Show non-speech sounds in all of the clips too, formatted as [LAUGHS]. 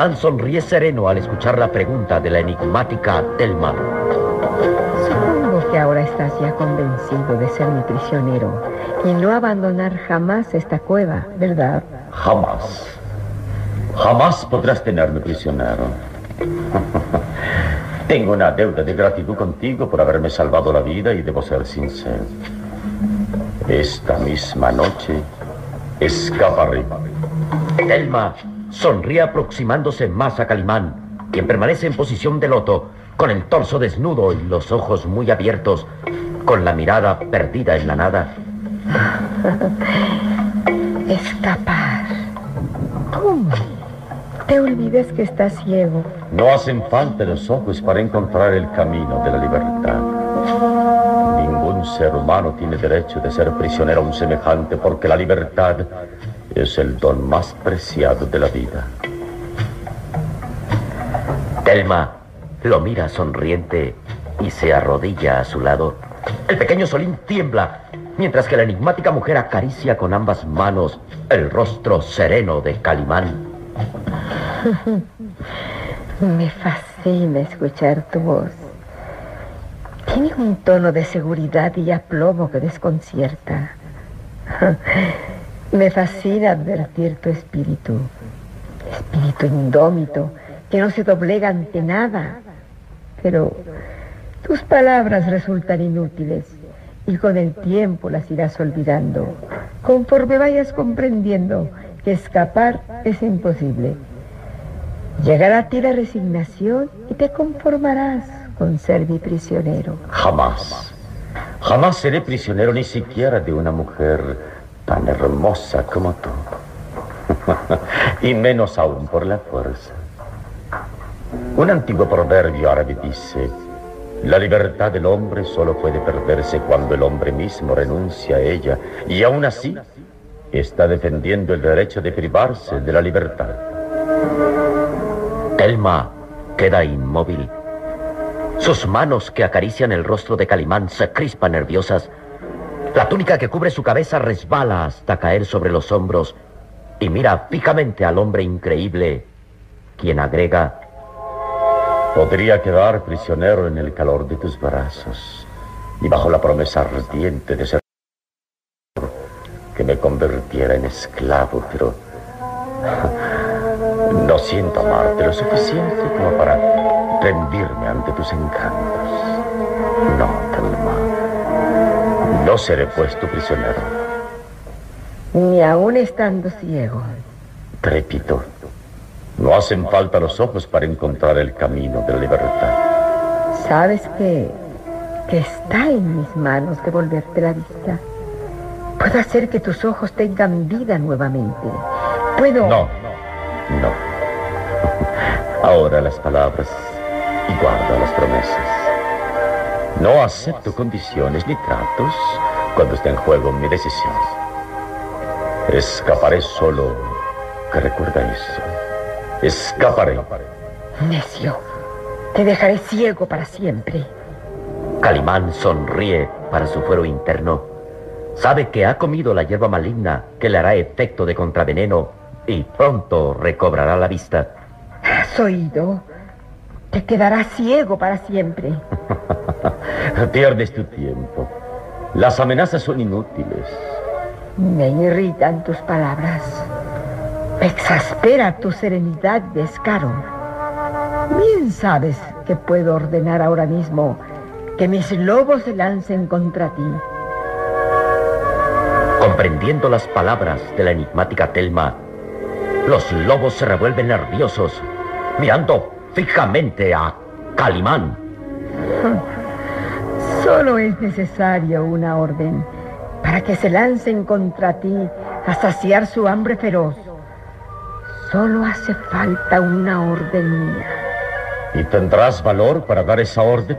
Calimán sonríe sereno al escuchar la pregunta de la enigmática Telma. Supongo que ahora estás ya convencido de ser mi prisionero y no abandonar jamás esta cueva, ¿verdad? Jamás. Jamás podrás tenerme prisionero. [LAUGHS] Tengo una deuda de gratitud contigo por haberme salvado la vida y debo ser sincero. Esta misma noche escaparé. Telma sonríe aproximándose más a Calimán, quien permanece en posición de loto, con el torso desnudo y los ojos muy abiertos, con la mirada perdida en la nada. [LAUGHS] Escapar. ¿Cómo? Te olvides que estás ciego. No hacen falta los ojos para encontrar el camino de la libertad. Ningún ser humano tiene derecho de ser prisionero a un semejante porque la libertad es el don más preciado de la vida. Telma lo mira sonriente y se arrodilla a su lado. El pequeño Solín tiembla mientras que la enigmática mujer acaricia con ambas manos el rostro sereno de Calimán. [LAUGHS] Me fascina escuchar tu voz. Tiene un tono de seguridad y aplomo que desconcierta. [LAUGHS] Me fascina advertir tu espíritu, espíritu indómito, que no se doblega ante nada. Pero tus palabras resultan inútiles y con el tiempo las irás olvidando, conforme vayas comprendiendo que escapar es imposible. Llegará a ti la resignación y te conformarás con ser mi prisionero. Jamás. Jamás seré prisionero ni siquiera de una mujer tan hermosa como tú. [LAUGHS] y menos aún por la fuerza. Un antiguo proverbio árabe dice, la libertad del hombre solo puede perderse cuando el hombre mismo renuncia a ella. Y aún así, está defendiendo el derecho de privarse de la libertad. Telma queda inmóvil. Sus manos que acarician el rostro de Calimán se crispan nerviosas. La túnica que cubre su cabeza resbala hasta caer sobre los hombros y mira fijamente al hombre increíble, quien agrega, podría quedar prisionero en el calor de tus brazos y bajo la promesa ardiente de ser que me convirtiera en esclavo, pero [LAUGHS] no siento amarte lo suficiente como para rendirme ante tus encantos. No, Telma, no seré pues tu prisionero. Ni aún estando ciego. Repito, no hacen falta los ojos para encontrar el camino de la libertad. Sabes que, que está en mis manos devolverte la vista. Puedo hacer que tus ojos tengan vida nuevamente. Puedo... No, no. Ahora las palabras y guarda las promesas. No acepto condiciones ni tratos cuando esté en juego mi decisión. Escaparé solo que recuerda eso. Escaparé. Necio, te dejaré ciego para siempre. Calimán sonríe para su fuero interno Sabe que ha comido la hierba maligna que le hará efecto de contraveneno y pronto recobrará la vista. ¿Has oído? Te quedarás ciego para siempre. [LAUGHS] Pierdes tu tiempo. Las amenazas son inútiles. Me irritan tus palabras. Me exaspera tu serenidad, descaro. Bien sabes que puedo ordenar ahora mismo que mis lobos se lancen contra ti Comprendiendo las palabras de la enigmática Telma, los lobos se revuelven nerviosos, mirando fijamente a Calimán. Solo es necesario una orden para que se lancen contra ti a saciar su hambre feroz. Solo hace falta una orden mía. ¿Y tendrás valor para dar esa orden?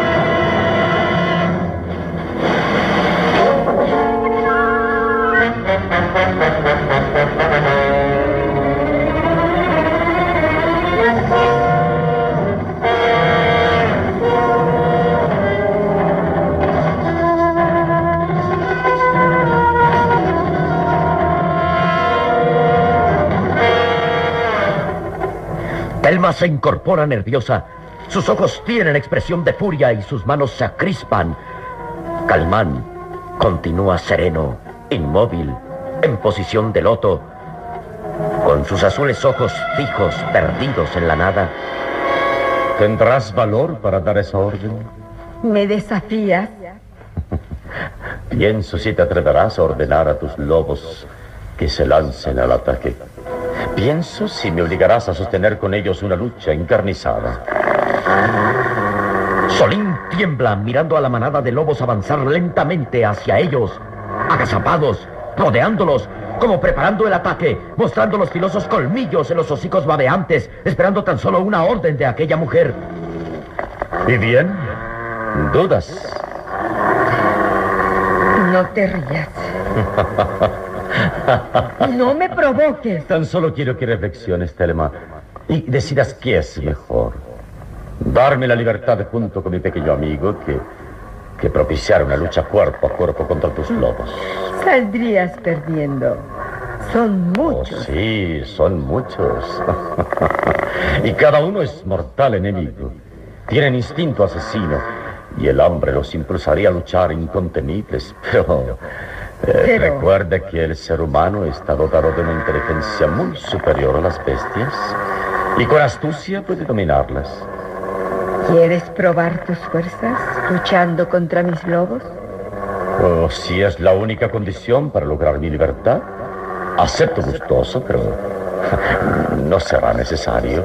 Se incorpora nerviosa. Sus ojos tienen expresión de furia y sus manos se acrispan. Calimán continúa sereno, inmóvil, en posición de loto, con sus azules ojos fijos, perdidos en la nada. ¿Tendrás valor para dar esa orden? ¿Me desafías? [LAUGHS] Pienso si te atreverás a ordenar a tus lobos que se lancen al ataque. Pienso si me obligarás a sostener con ellos una lucha encarnizada. Solín tiembla mirando a la manada de lobos avanzar lentamente hacia ellos, agazapados, rodeándolos, como preparando el ataque, mostrando los filosos colmillos en los hocicos babeantes, esperando tan solo una orden de aquella mujer. ¿Y bien? ¿Dudas? No te rías. [LAUGHS] [LAUGHS] No me provoques. Tan solo quiero que reflexiones, Telma, y decidas qué es mejor. Darme la libertad junto con mi pequeño amigo que, que propiciar una lucha cuerpo a cuerpo contra tus lobos. Saldrías perdiendo. Son muchos. Oh, sí, son muchos. [LAUGHS] y cada uno es mortal enemigo. Tienen instinto asesino. Y el hambre los impulsaría a luchar incontenibles. Pero eh, recuerde que el ser humano está dotado de una inteligencia muy superior a las bestias y con astucia puede dominarlas. ¿Quieres probar tus fuerzas luchando contra mis lobos? Oh, si es la única condición para lograr mi libertad, acepto gustoso, pero [LAUGHS] no será necesario.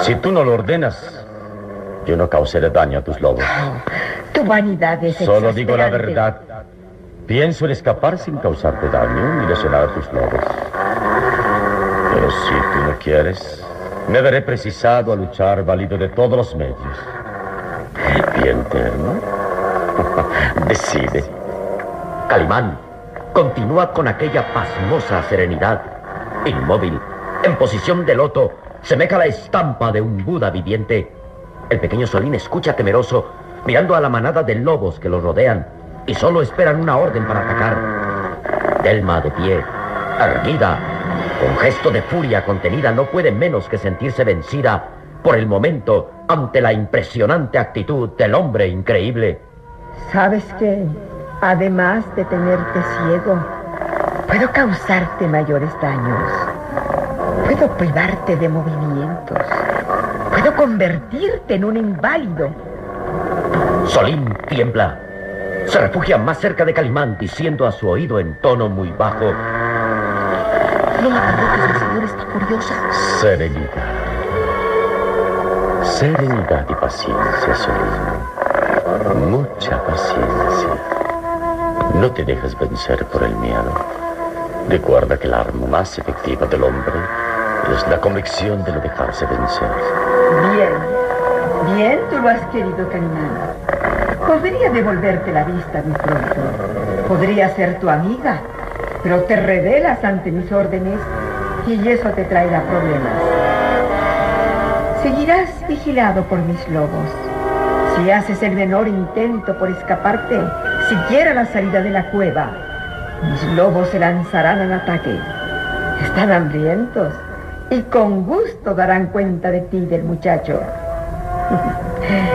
Si tú no lo ordenas, yo no causaré daño a tus lobos. tu vanidad es Solo digo la verdad. Pienso en escapar sin causarte daño y lesionar tus lobos. Pero si tú no quieres, me veré precisado a luchar válido de todos los medios. Bien, Terno. [LAUGHS] Decide. Calimán, continúa con aquella pasmosa serenidad. Inmóvil, en posición de loto, semeja la estampa de un Buda viviente. El pequeño Solín escucha temeroso, mirando a la manada de lobos que lo rodean y solo esperan una orden para atacar. Delma de pie, erguida, con gesto de furia contenida, no puede menos que sentirse vencida por el momento ante la impresionante actitud del hombre increíble. ¿Sabes que, además de tenerte ciego, puedo causarte mayores daños? Puedo privarte de movimientos. Puedo convertirte en un inválido. Solín tiembla. Se refugia más cerca de Calimán, diciendo a su oído en tono muy bajo. No la provoques, el señor está furiosa. Serenidad. Serenidad y paciencia, Solín. Mucha paciencia. No te dejes vencer por el miedo. Recuerda que el arma más efectiva del hombre es la convicción de no dejarse vencer. Bien, bien, tú lo has querido, Calimán. Podría devolverte la vista muy pronto. Podría ser tu amiga, pero te rebelas ante mis órdenes y eso te traerá problemas. Seguirás vigilado por mis lobos. Si haces el menor intento por escaparte, siquiera la salida de la cueva, mis lobos se lanzarán al ataque. Están hambrientos y con gusto darán cuenta de ti y del muchacho. [LAUGHS]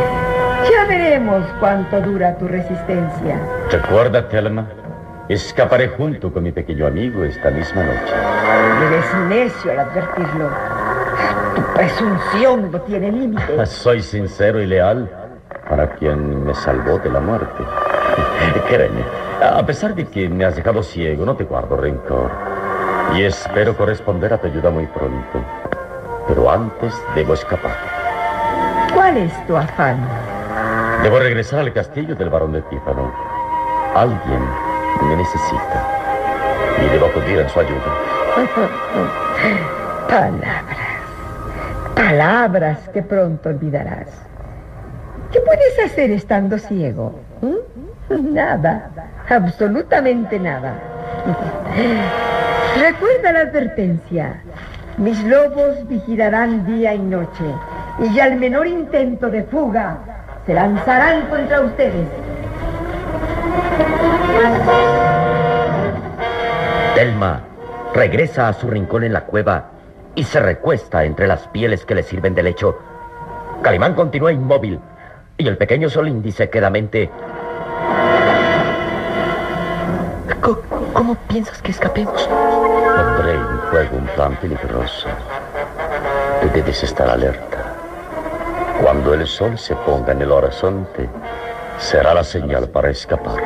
veremos cuánto dura tu resistencia. Recuerda, Telma, escaparé junto con mi pequeño amigo esta misma noche. Eres necio al advertirlo. Tu presunción no tiene límite. [LAUGHS] Soy sincero y leal para quien me salvó de la muerte. [LAUGHS] Créeme, a pesar de que me has dejado ciego, no te guardo rencor. Y espero corresponder a tu ayuda muy pronto. Pero antes debo escapar. ¿Cuál es tu afán? Debo regresar al castillo del barón de Tífano. Alguien me necesita. Y debo acudir en su ayuda. [LAUGHS] Palabras. Palabras que pronto olvidarás. ¿Qué puedes hacer estando ciego? ¿Mm? [LAUGHS] Nada. Absolutamente nada. [LAUGHS] Recuerda la advertencia. Mis lobos vigilarán día y noche. Y al menor intento de fuga, se lanzarán contra ustedes. Delma regresa a su rincón en la cueva y se recuesta entre las pieles que le sirven de lecho. Calimán continúa inmóvil y el pequeño Solín dice quedamente... ¿Cómo, cómo piensas que escapemos? Pondré en juego un plan peligroso. Debes estar alerta. Cuando el sol se ponga en el horizonte, será la señal para escapar.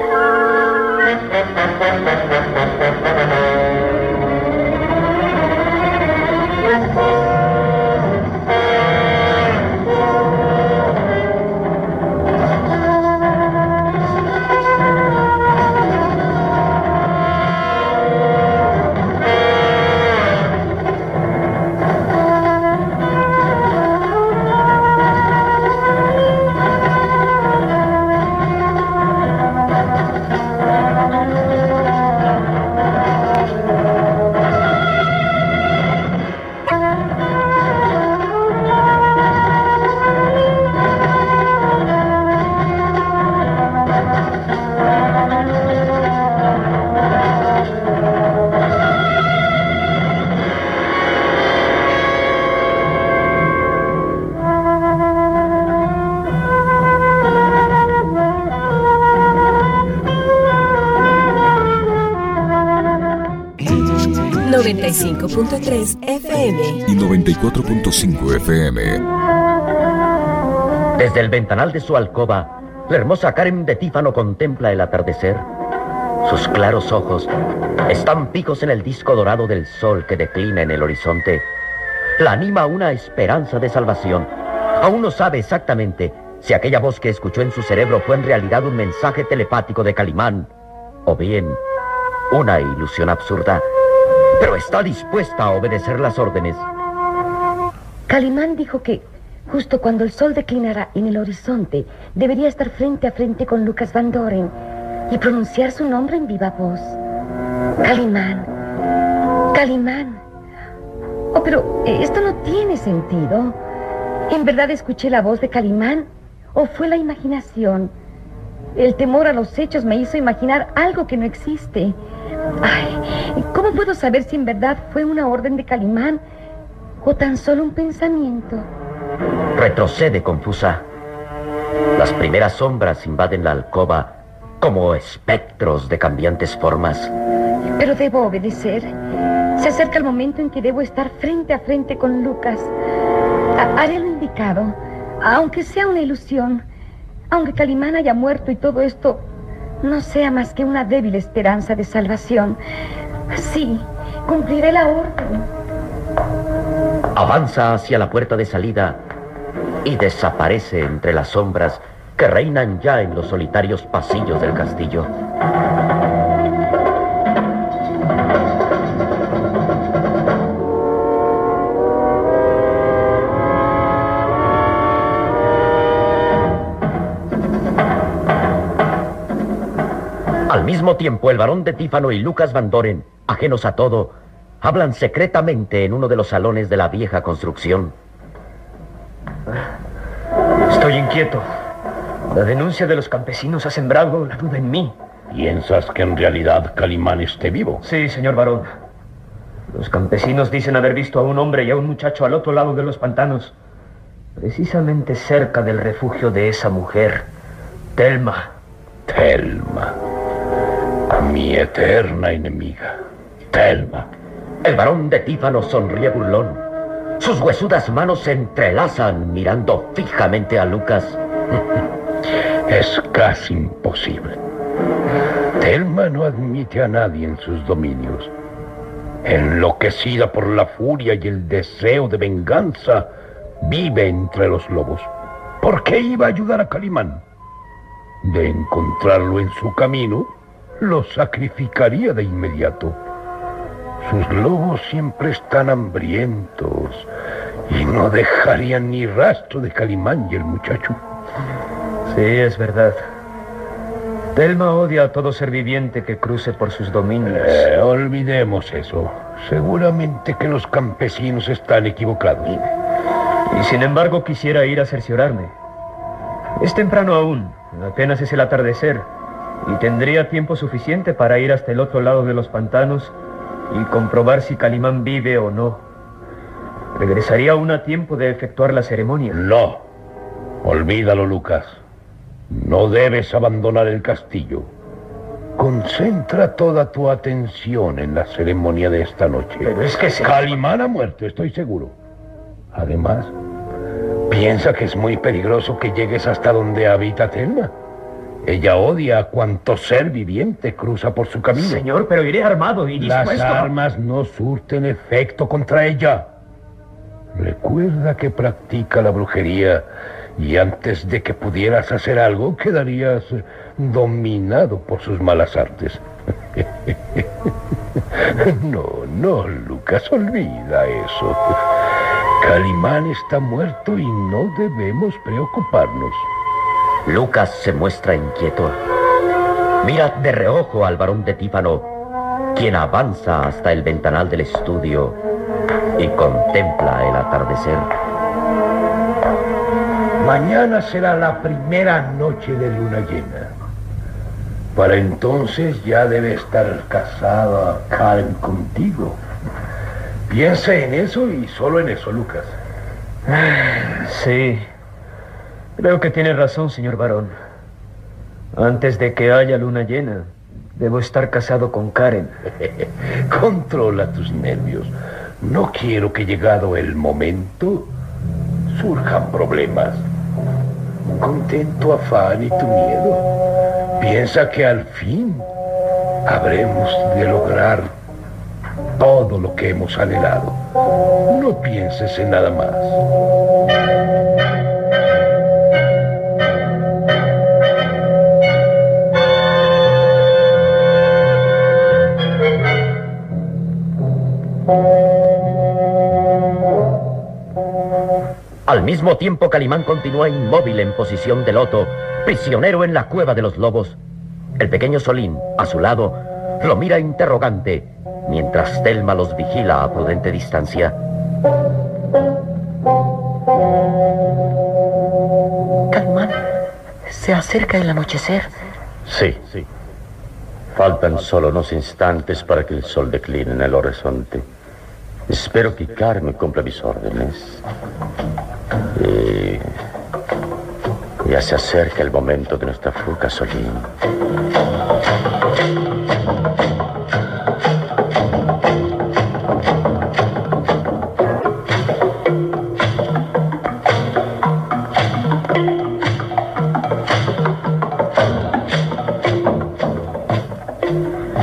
FM y 94.5 FM. Desde el ventanal de su alcoba, la hermosa Karen de Tífano contempla el atardecer. Sus claros ojos están fijos en el disco dorado del sol que declina en el horizonte. La anima una esperanza de salvación. Aún no sabe exactamente si aquella voz que escuchó en su cerebro fue en realidad un mensaje telepático de Calimán o bien una ilusión absurda, pero está dispuesta a obedecer las órdenes. Calimán dijo que justo cuando el sol declinara en el horizonte, debería estar frente a frente con Lucas Van Doren y pronunciar su nombre en viva voz. Calimán. Calimán. Oh, pero esto no tiene sentido. ¿En verdad escuché la voz de Calimán? ¿O fue la imaginación? El temor a los hechos me hizo imaginar algo que no existe. Ay, ¿cómo puedo saber si en verdad fue una orden de Calimán o tan solo un pensamiento? Retrocede confusa. Las primeras sombras invaden la alcoba como espectros de cambiantes formas. Pero debo obedecer. Se acerca el momento en que debo estar frente a frente con Lucas. haré lo indicado, aunque sea una ilusión. Aunque Calimán haya muerto y todo esto no sea más que una débil esperanza de salvación. Sí, cumpliré la orden. Avanza hacia la puerta de salida y desaparece entre las sombras que reinan ya en los solitarios pasillos del castillo. Mismo tiempo, el varón de Tífano y Lucas Van Doren, ajenos a todo, hablan secretamente en uno de los salones de la vieja construcción. Estoy inquieto. La denuncia de los campesinos ha sembrado la duda en mí. ¿Piensas que en realidad Calimán esté vivo? Sí, señor varón. Los campesinos dicen haber visto a un hombre y a un muchacho al otro lado de los pantanos, precisamente cerca del refugio de esa mujer, Telma. Telma mi eterna enemiga, Telma. El varón de Tífano sonríe burlón. Sus huesudas manos se entrelazan mirando fijamente a Lucas. [LAUGHS] es casi imposible. Telma no admite a nadie en sus dominios. Enloquecida por la furia y el deseo de venganza, vive entre los lobos. ¿Por qué iba a ayudar a Calimán? De encontrarlo en su camino, lo sacrificaría de inmediato. Sus lobos siempre están hambrientos y no dejarían ni rastro de Calimán y el muchacho. Sí, es verdad. Telma odia a todo ser viviente que cruce por sus dominios. Eh, olvidemos eso. Seguramente que los campesinos están equivocados. Y, y sin embargo quisiera ir a cerciorarme. Es temprano aún. Apenas es el atardecer y tendría tiempo suficiente para ir hasta el otro lado de los pantanos y comprobar si Calimán vive o no. Regresaría aún a tiempo de efectuar la ceremonia. No. Olvídalo, Lucas. No debes abandonar el castillo. Concentra toda tu atención en la ceremonia de esta noche. Pero es que se... Calimán ha muerto, estoy seguro. Además, piensa que es muy peligroso que llegues hasta donde habita Telma. Ella odia a cuanto ser viviente cruza por su camino. Señor, pero iré armado y dispuesto... Las armas no surten efecto contra ella. Recuerda que practica la brujería y antes de que pudieras hacer algo quedarías dominado por sus malas artes. [LAUGHS] no, no, Lucas, olvida eso. Calimán está muerto y no debemos preocuparnos. Lucas se muestra inquieto. Mira de reojo al varón de Tífano, quien avanza hasta el ventanal del estudio y contempla el atardecer. Mañana será la primera noche de luna llena. Para entonces ya debe estar casada Karen contigo. Piensa en eso y solo en eso, Lucas. Sí, Creo que tiene razón, señor varón. Antes de que haya luna llena, debo estar casado con Karen. [LAUGHS] Controla tus nervios. No quiero que llegado el momento surjan problemas. conten tu afán y tu miedo. Piensa que al fin habremos de lograr todo lo que hemos anhelado. No pienses en nada más. Al mismo tiempo, Calimán continúa inmóvil en posición de loto, prisionero en la cueva de los lobos. El pequeño Solín, a su lado, lo mira interrogante, mientras Telma los vigila a prudente distancia. Calimán, se acerca el anochecer. Sí, sí. Faltan solo unos instantes para que el sol decline en el horizonte. Espero que Carmen cumpla mis órdenes. Y ya se acerca el momento de nuestra fuga, Solín.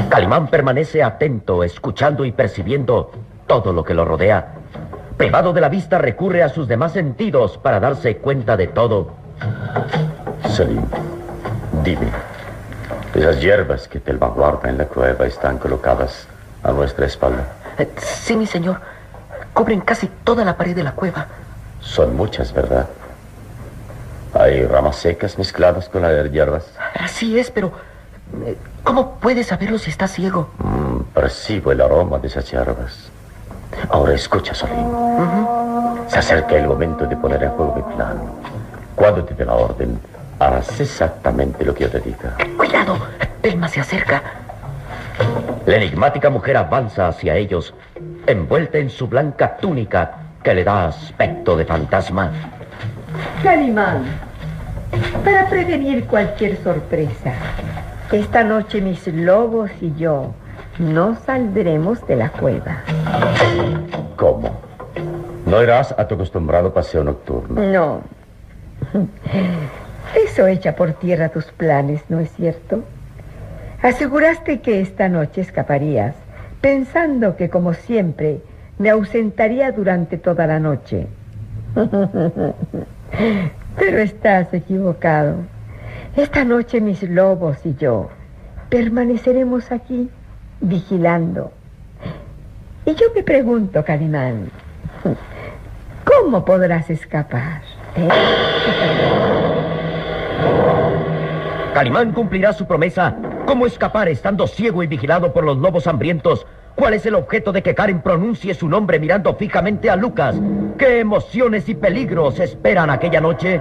Calimán permanece atento, escuchando y percibiendo todo lo que lo rodea. Privado de la vista, recurre a sus demás sentidos para darse cuenta de todo. Salim, dime, esas hierbas que te guarda en la cueva están colocadas a nuestra espalda. Eh, Sí, mi señor. Cubren casi toda la pared de la cueva. Son muchas, ¿verdad? Hay ramas secas mezcladas con las hierbas. Así es, pero... eh, ¿Cómo puede saberlo si está ciego? Mm, percibo el aroma de esas hierbas. Ahora escucha, Solín. Se acerca el momento de poner en juego mi plan. Cuando te dé la orden, harás exactamente lo que yo te diga. ¡Cuidado! Telma se acerca. La enigmática mujer avanza hacia ellos, envuelta en su blanca túnica que le da aspecto de fantasma. Calimán, para prevenir cualquier sorpresa, esta noche mis lobos y yo no saldremos de la cueva. ¿Cómo? ¿No irás a tu acostumbrado paseo nocturno? No. Eso echa por tierra tus planes, ¿no es cierto? Aseguraste que esta noche escaparías, pensando que, como siempre, me ausentaría durante toda la noche. Pero estás equivocado. Esta noche mis lobos y yo permaneceremos aquí, vigilando. Y yo me pregunto, Calimán, ¿cómo podrás escapar? eh? Calimán cumplirá su promesa. ¿Cómo escapar estando ciego y vigilado por los lobos hambrientos? ¿Cuál es el objeto de que Karen pronuncie su nombre mirando fijamente a Lucas? ¿Qué emociones y peligros esperan aquella noche?